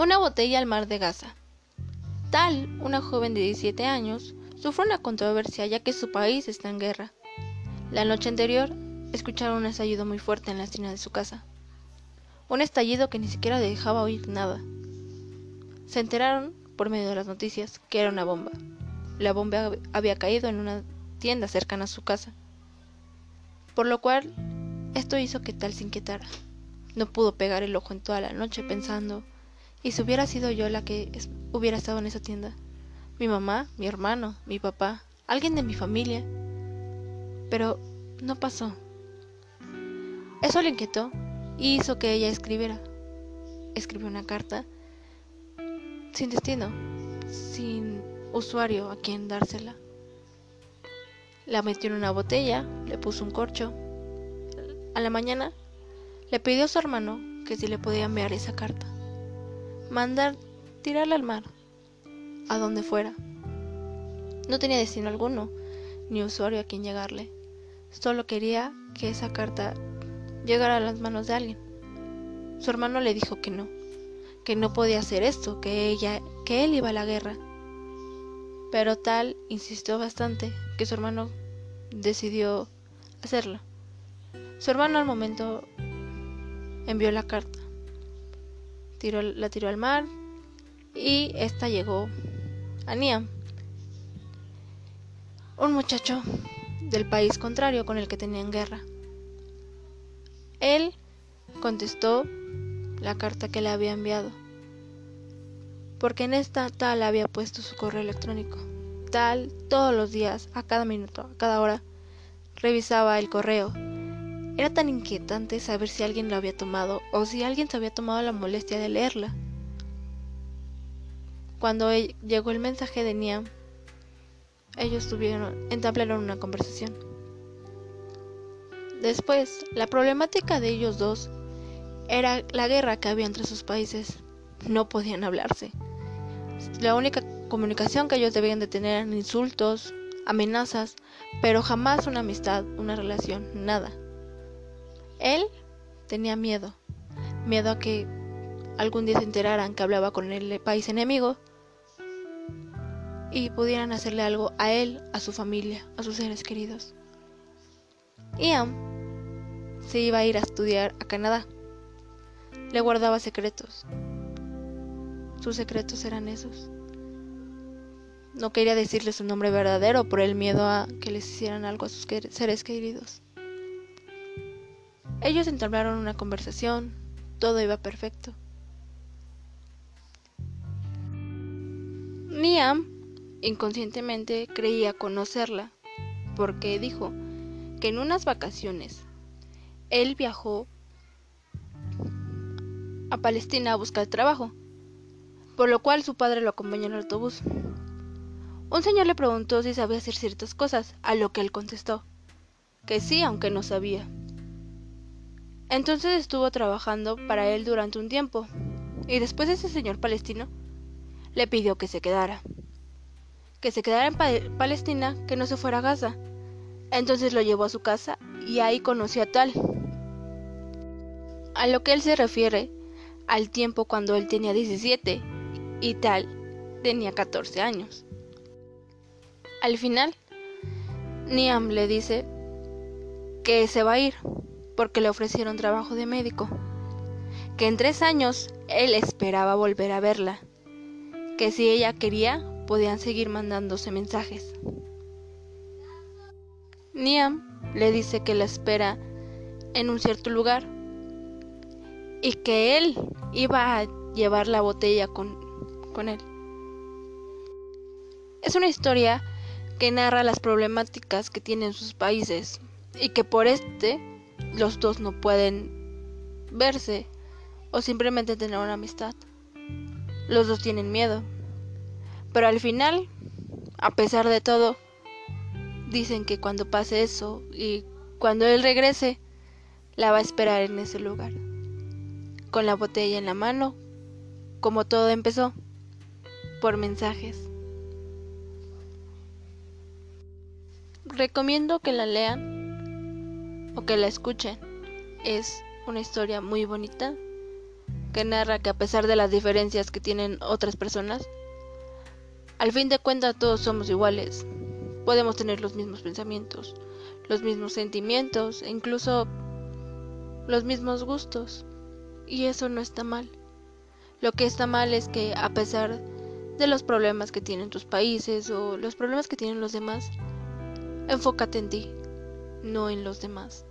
Una botella al mar de Gaza. Tal, una joven de 17 años, sufre una controversia ya que su país está en guerra. La noche anterior, escucharon un estallido muy fuerte en la esquina de su casa. Un estallido que ni siquiera dejaba oír nada. Se enteraron, por medio de las noticias, que era una bomba. La bomba había caído en una tienda cercana a su casa. Por lo cual, esto hizo que tal se inquietara. No pudo pegar el ojo en toda la noche pensando, ¿y si hubiera sido yo la que hubiera estado en esa tienda? Mi mamá, mi hermano, mi papá, alguien de mi familia. Pero no pasó. Eso le inquietó y hizo que ella escribiera. Escribió una carta sin destino, sin usuario a quien dársela. La metió en una botella, le puso un corcho. A la mañana le pidió a su hermano que si le podía enviar esa carta. Mandar tirarla al mar, a donde fuera. No tenía destino alguno, ni usuario a quien llegarle. Solo quería que esa carta llegara a las manos de alguien. Su hermano le dijo que no, que no podía hacer esto, que ella, que él iba a la guerra. Pero tal insistió bastante que su hermano decidió hacerlo. Su hermano al momento envió la carta, la tiró al mar y esta llegó a Niam, un muchacho del país contrario con el que tenían guerra. Él contestó la carta que le había enviado, porque en esta tal había puesto su correo electrónico. Tal todos los días, a cada minuto, a cada hora, revisaba el correo. Era tan inquietante saber si alguien lo había tomado o si alguien se había tomado la molestia de leerla. Cuando llegó el mensaje de Niam, ellos tuvieron, entablaron una conversación. Después, la problemática de ellos dos era la guerra que había entre sus países. No podían hablarse. La única comunicación que ellos debían de tener eran insultos, amenazas, pero jamás una amistad, una relación, nada. Él tenía miedo, miedo a que algún día se enteraran que hablaba con el país enemigo y pudieran hacerle algo a él, a su familia, a sus seres queridos. Ian se iba a ir a estudiar a Canadá. Le guardaba secretos. Sus secretos eran esos. No quería decirle su nombre verdadero por el miedo a que les hicieran algo a sus seres queridos. Ellos entablaron una conversación, todo iba perfecto. Niam inconscientemente creía conocerla, porque dijo que en unas vacaciones él viajó a Palestina a buscar trabajo, por lo cual su padre lo acompañó en el autobús. Un señor le preguntó si sabía hacer ciertas cosas, a lo que él contestó que sí, aunque no sabía. Entonces estuvo trabajando para él durante un tiempo, y después ese señor palestino le pidió que se quedara. Que se quedara en Palestina, que no se fuera a Gaza. Entonces lo llevó a su casa y ahí conoció a Tal. A lo que él se refiere al tiempo cuando él tenía 17 y Tal tenía 14 años. Al final, Niam le dice que se va a ir porque le ofrecieron trabajo de médico, que en tres años él esperaba volver a verla, que si ella quería podían seguir mandándose mensajes. Niam le dice que la espera en un cierto lugar y que él iba a llevar la botella con, con él. Es una historia que narra las problemáticas que tienen sus países y que por este los dos no pueden verse o simplemente tener una amistad. Los dos tienen miedo. Pero al final, a pesar de todo, dicen que cuando pase eso y cuando él regrese, la va a esperar en ese lugar. Con la botella en la mano, como todo empezó, por mensajes. Recomiendo que la lean que la escuchen. Es una historia muy bonita que narra que a pesar de las diferencias que tienen otras personas, al fin de cuentas todos somos iguales. Podemos tener los mismos pensamientos, los mismos sentimientos e incluso los mismos gustos. Y eso no está mal. Lo que está mal es que a pesar de los problemas que tienen tus países o los problemas que tienen los demás, enfócate en ti, no en los demás.